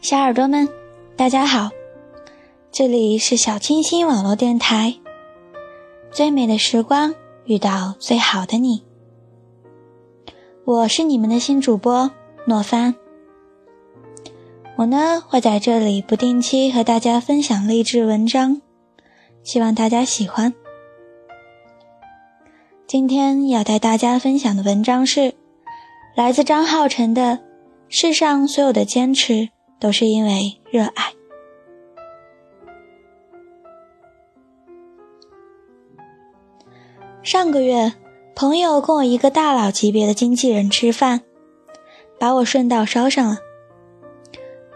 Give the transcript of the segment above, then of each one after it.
小耳朵们，大家好！这里是小清新网络电台，最美的时光遇到最好的你，我是你们的新主播诺帆。我呢会在这里不定期和大家分享励志文章，希望大家喜欢。今天要带大家分享的文章是来自张浩辰的。世上所有的坚持，都是因为热爱。上个月，朋友跟我一个大佬级别的经纪人吃饭，把我顺道捎上了。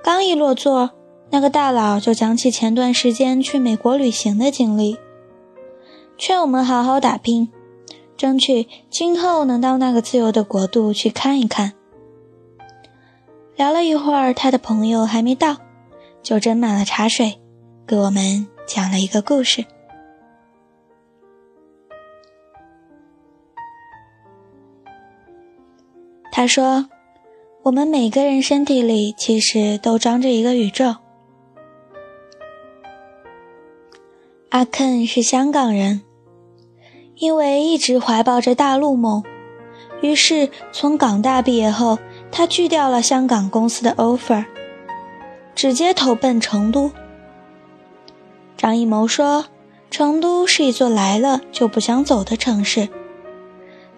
刚一落座，那个大佬就讲起前段时间去美国旅行的经历，劝我们好好打拼，争取今后能到那个自由的国度去看一看。聊了一会儿，他的朋友还没到，就斟满了茶水，给我们讲了一个故事。他说：“我们每个人身体里其实都装着一个宇宙。”阿肯是香港人，因为一直怀抱着大陆梦，于是从港大毕业后。他拒掉了香港公司的 offer，直接投奔成都。张艺谋说：“成都是一座来了就不想走的城市。”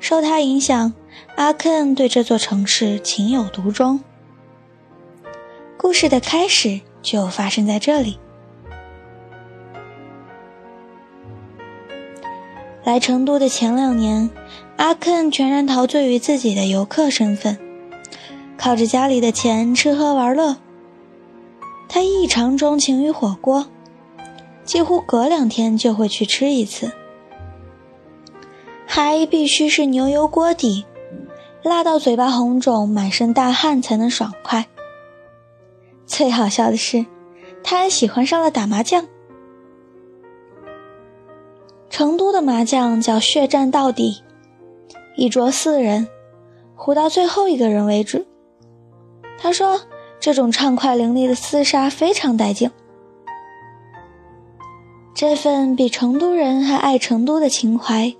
受他影响，阿肯对这座城市情有独钟。故事的开始就发生在这里。来成都的前两年，阿肯全然陶醉于自己的游客身份。靠着家里的钱吃喝玩乐，他异常钟情于火锅，几乎隔两天就会去吃一次，还必须是牛油锅底，辣到嘴巴红肿、满身大汗才能爽快。最好笑的是，他还喜欢上了打麻将。成都的麻将叫血战到底，一桌四人，胡到最后一个人为止。他说：“这种畅快淋漓的厮杀非常带劲。这份比成都人还爱成都的情怀，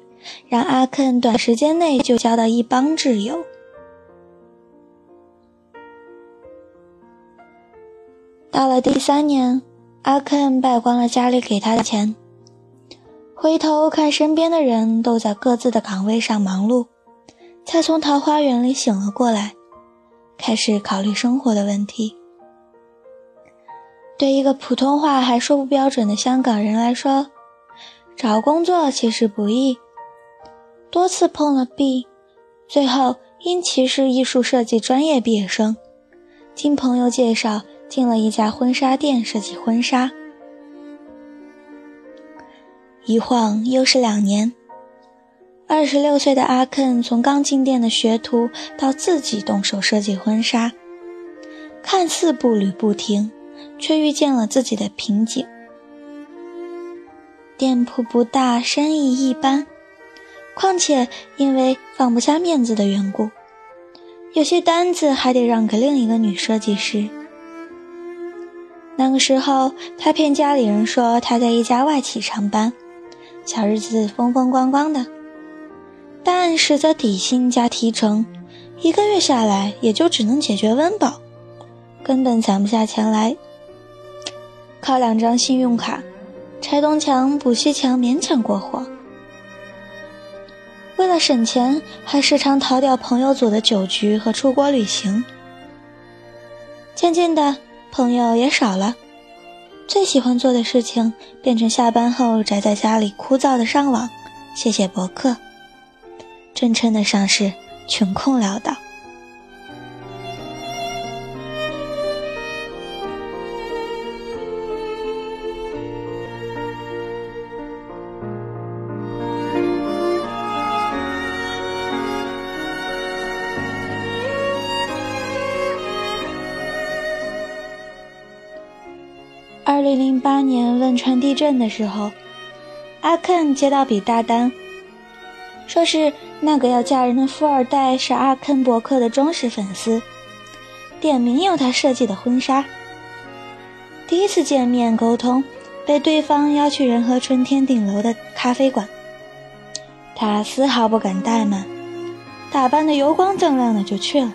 让阿肯短时间内就交到一帮挚友。到了第三年，阿肯败光了家里给他的钱，回头看身边的人都在各自的岗位上忙碌，才从桃花源里醒了过来。”开始考虑生活的问题。对一个普通话还说不标准的香港人来说，找工作其实不易。多次碰了壁，最后因其是艺术设计专业毕业生，经朋友介绍进了一家婚纱店设计婚纱。一晃又是两年。二十六岁的阿肯从刚进店的学徒到自己动手设计婚纱，看似步履不停，却遇见了自己的瓶颈。店铺不大，生意一般，况且因为放不下面子的缘故，有些单子还得让给另一个女设计师。那个时候，他骗家里人说他在一家外企上班，小日子风风光光的。但实则底薪加提成，一个月下来也就只能解决温饱，根本攒不下钱来。靠两张信用卡，拆东墙补西墙，勉强过活。为了省钱，还时常逃掉朋友组的酒局和出国旅行。渐渐的，朋友也少了，最喜欢做的事情变成下班后宅在家里枯燥的上网，写写博客。真称得上是穷困潦倒。二零零八年汶川地震的时候，阿肯接到笔大单。说是那个要嫁人的富二代是阿肯伯克的忠实粉丝，点名要他设计的婚纱。第一次见面沟通，被对方邀去仁和春天顶楼的咖啡馆，他丝毫不敢怠慢，打扮的油光锃亮的就去了。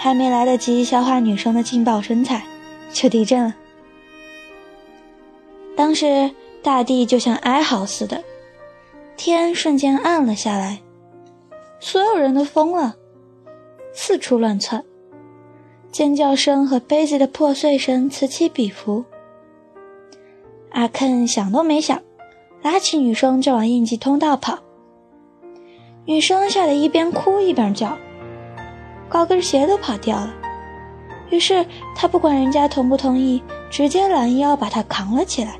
还没来得及消化女生的劲爆身材，就地震了。当时大地就像哀嚎似的，天瞬间暗了下来，所有人都疯了，四处乱窜。尖叫声和杯子的破碎声此起彼伏。阿肯想都没想，拉起女生就往应急通道跑。女生吓得一边哭一边叫，高跟鞋都跑掉了。于是他不管人家同不同意，直接拦腰把她扛了起来。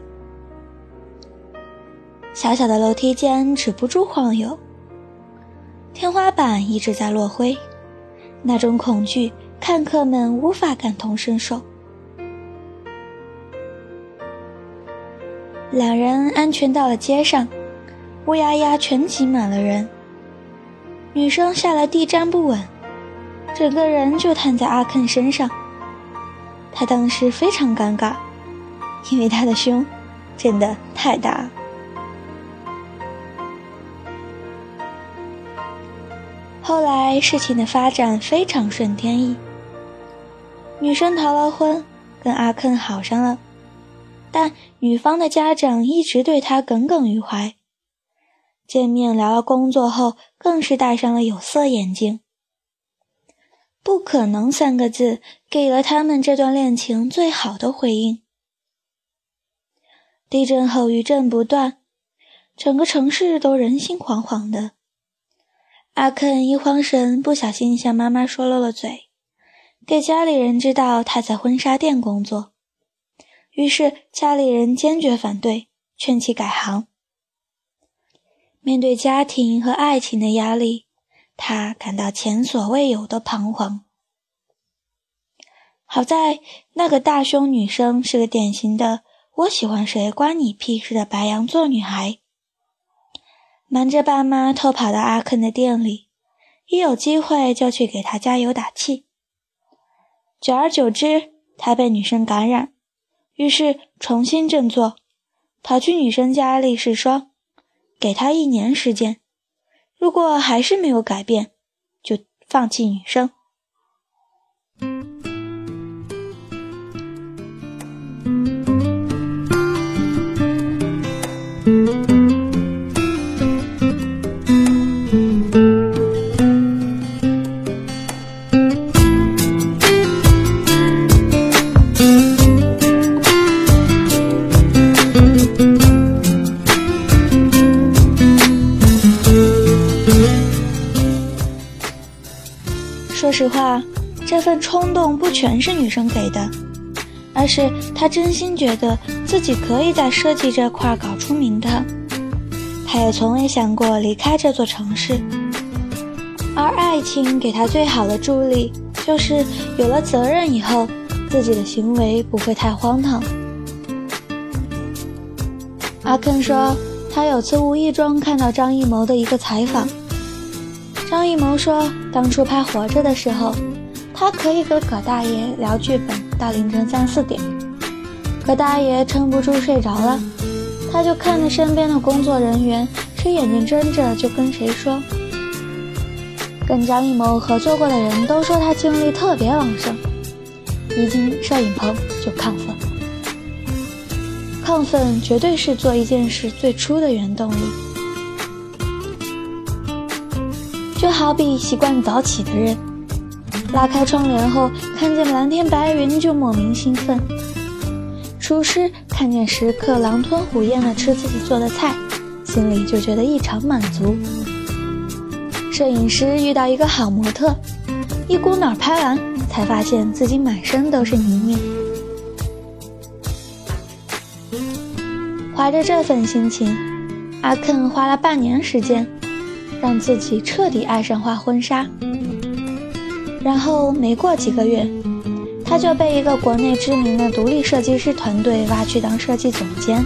小小的楼梯间止不住晃悠，天花板一直在落灰，那种恐惧。看客们无法感同身受。两人安全到了街上，乌压压全挤满了人。女生下来地站不稳，整个人就瘫在阿肯身上。他当时非常尴尬，因为他的胸真的太大了。后来事情的发展非常顺天意。女生逃了婚，跟阿肯好上了，但女方的家长一直对他耿耿于怀。见面聊了工作后，更是戴上了有色眼镜。不可能三个字给了他们这段恋情最好的回应。地震后余震不断，整个城市都人心惶惶的。阿肯一慌神，不小心向妈妈说漏了嘴。给家里人知道他在婚纱店工作，于是家里人坚决反对，劝其改行。面对家庭和爱情的压力，他感到前所未有的彷徨。好在那个大胸女生是个典型的“我喜欢谁关你屁事”的白羊座女孩，瞒着爸妈偷跑到阿肯的店里，一有机会就去给他加油打气。久而久之，他被女生感染，于是重新振作，跑去女生家里试霜，给他一年时间，如果还是没有改变，就放弃女生。实话，这份冲动不全是女生给的，而是他真心觉得自己可以在设计这块搞出名堂。他也从未想过离开这座城市，而爱情给他最好的助力，就是有了责任以后，自己的行为不会太荒唐。阿肯说，他有次无意中看到张艺谋的一个采访。张艺谋说，当初拍《活着》的时候，他可以和葛大爷聊剧本到凌晨三四点，葛大爷撑不住睡着了，他就看着身边的工作人员，谁眼睛睁着就跟谁说。跟张艺谋合作过的人都说他精力特别旺盛，一进摄影棚就亢奋，亢奋绝对是做一件事最初的原动力。就好比习惯早起的人，拉开窗帘后看见蓝天白云就莫名兴奋；厨师看见食客狼吞虎咽地吃自己做的菜，心里就觉得异常满足；摄影师遇到一个好模特，一股脑拍完才发现自己满身都是泥泞。怀着这份心情，阿肯花了半年时间。让自己彻底爱上画婚纱，然后没过几个月，他就被一个国内知名的独立设计师团队挖去当设计总监。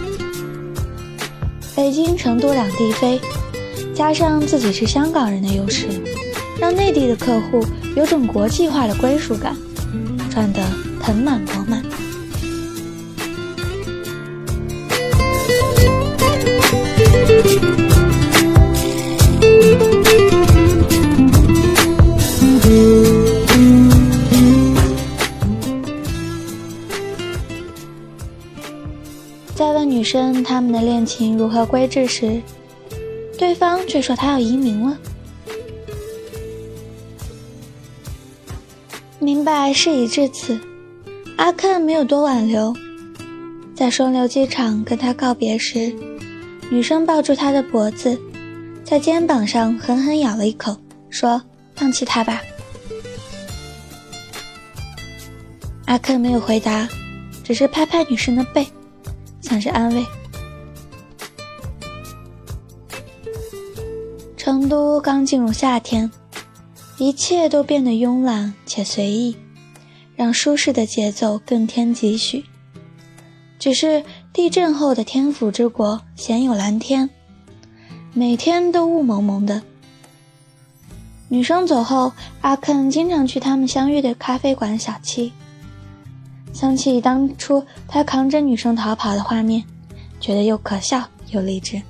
北京、成都两地飞，加上自己是香港人的优势，让内地的客户有种国际化的归属感，赚得盆满钵满。他们的恋情如何归置时，对方却说他要移民了。明白事已至此，阿肯没有多挽留，在双流机场跟他告别时，女生抱住他的脖子，在肩膀上狠狠咬了一口，说：“放弃他吧。”阿肯没有回答，只是拍拍女生的背。像是安慰。成都刚进入夏天，一切都变得慵懒且随意，让舒适的节奏更添几许。只是地震后的天府之国鲜有蓝天，每天都雾蒙蒙的。女生走后，阿肯经常去他们相遇的咖啡馆小憩。想起当初他扛着女生逃跑的画面，觉得又可笑又励志。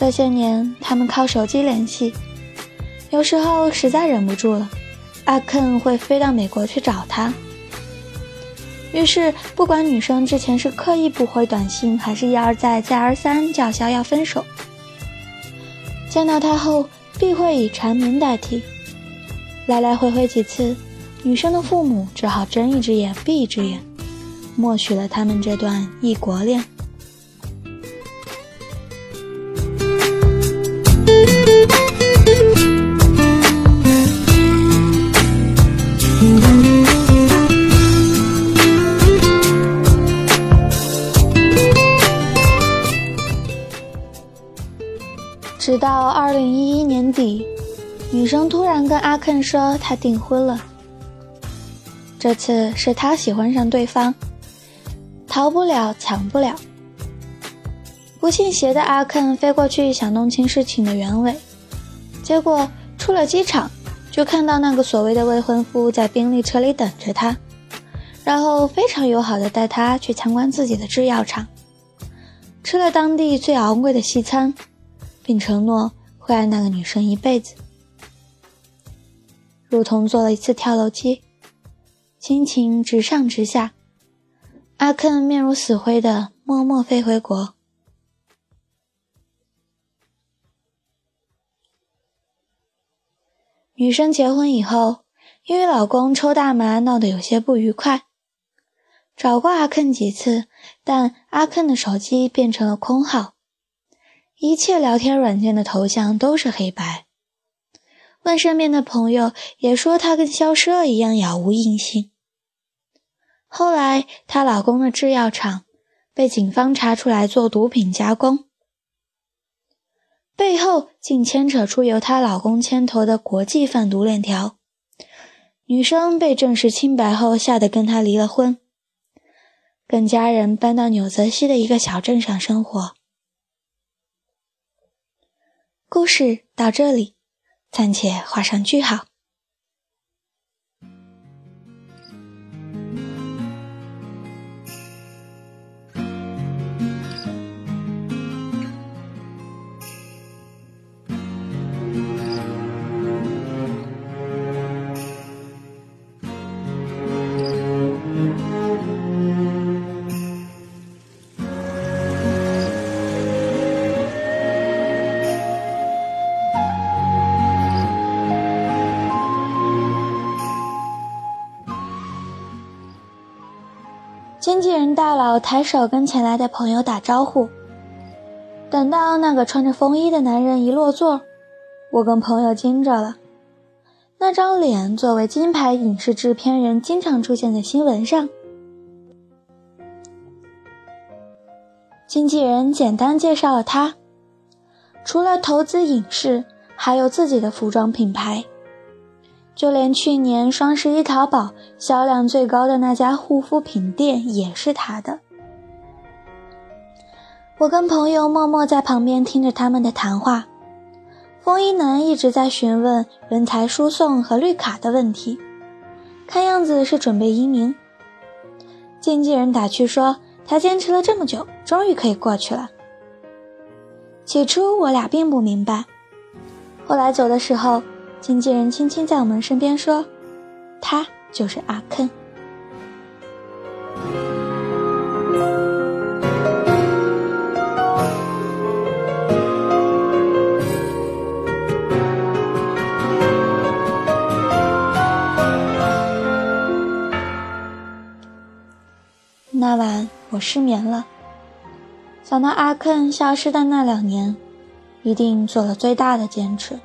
这些年，他们靠手机联系，有时候实在忍不住了，阿肯会飞到美国去找他。于是，不管女生之前是刻意不回短信，还是一而再再而三叫嚣要分手，见到他后。必会以缠绵代替，来来回回几次，女生的父母只好睁一只眼闭一只眼，默许了他们这段异国恋。直到二零一一年底，女生突然跟阿肯说她订婚了。这次是她喜欢上对方，逃不了，抢不了。不信邪的阿肯飞过去想弄清事情的原委，结果出了机场就看到那个所谓的未婚夫在宾利车里等着他，然后非常友好的带他去参观自己的制药厂，吃了当地最昂贵的西餐。并承诺会爱那个女生一辈子，如同坐了一次跳楼机，心情直上直下。阿肯面如死灰的默默飞回国。女生结婚以后，因为老公抽大麻闹得有些不愉快，找过阿肯几次，但阿肯的手机变成了空号。一切聊天软件的头像都是黑白，问身边的朋友也说她跟消失了一样杳无音信。后来她老公的制药厂被警方查出来做毒品加工，背后竟牵扯出由她老公牵头的国际贩毒链条。女生被证实清白后，吓得跟他离了婚，跟家人搬到纽泽西的一个小镇上生活。故事到这里，暂且画上句号。经纪人大佬抬手跟前来的朋友打招呼。等到那个穿着风衣的男人一落座，我跟朋友惊着了。那张脸作为金牌影视制片人，经常出现在新闻上。经纪人简单介绍了他，除了投资影视，还有自己的服装品牌。就连去年双十一淘宝销量最高的那家护肤品店也是他的。我跟朋友默默在旁边听着他们的谈话。风衣男一直在询问人才输送和绿卡的问题，看样子是准备移民。经纪人打趣说：“他坚持了这么久，终于可以过去了。”起初我俩并不明白，后来走的时候，经纪人轻轻在我们身边说：“他就是阿坑。”那晚我失眠了，想到阿肯消失的那两年，一定做了最大的坚持，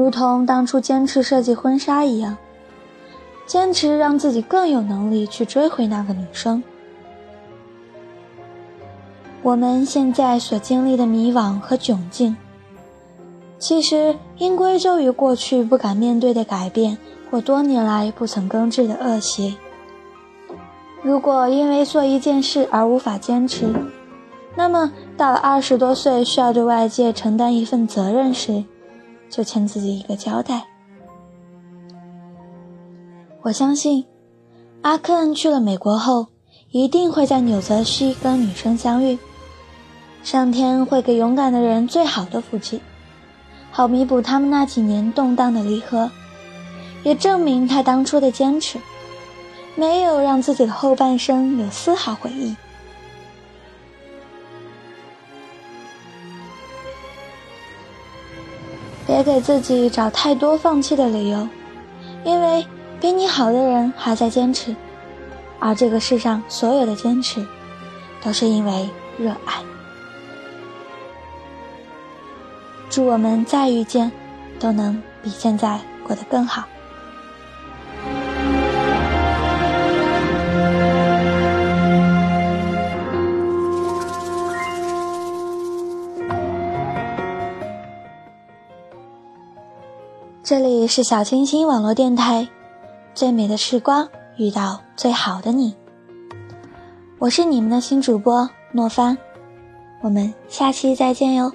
如同当初坚持设计婚纱一样，坚持让自己更有能力去追回那个女生。我们现在所经历的迷惘和窘境，其实应归咎于过去不敢面对的改变，或多年来不曾根治的恶习。如果因为做一件事而无法坚持，那么到了二十多岁需要对外界承担一份责任时，就欠自己一个交代。我相信，阿肯去了美国后，一定会在纽泽西跟女生相遇。上天会给勇敢的人最好的福气，好弥补他们那几年动荡的离合，也证明他当初的坚持。没有让自己的后半生有丝毫回忆。别给自己找太多放弃的理由，因为比你好的人还在坚持，而这个世上所有的坚持，都是因为热爱。祝我们再遇见，都能比现在过得更好。里是小清新网络电台，最美的时光遇到最好的你，我是你们的新主播诺帆，我们下期再见哟。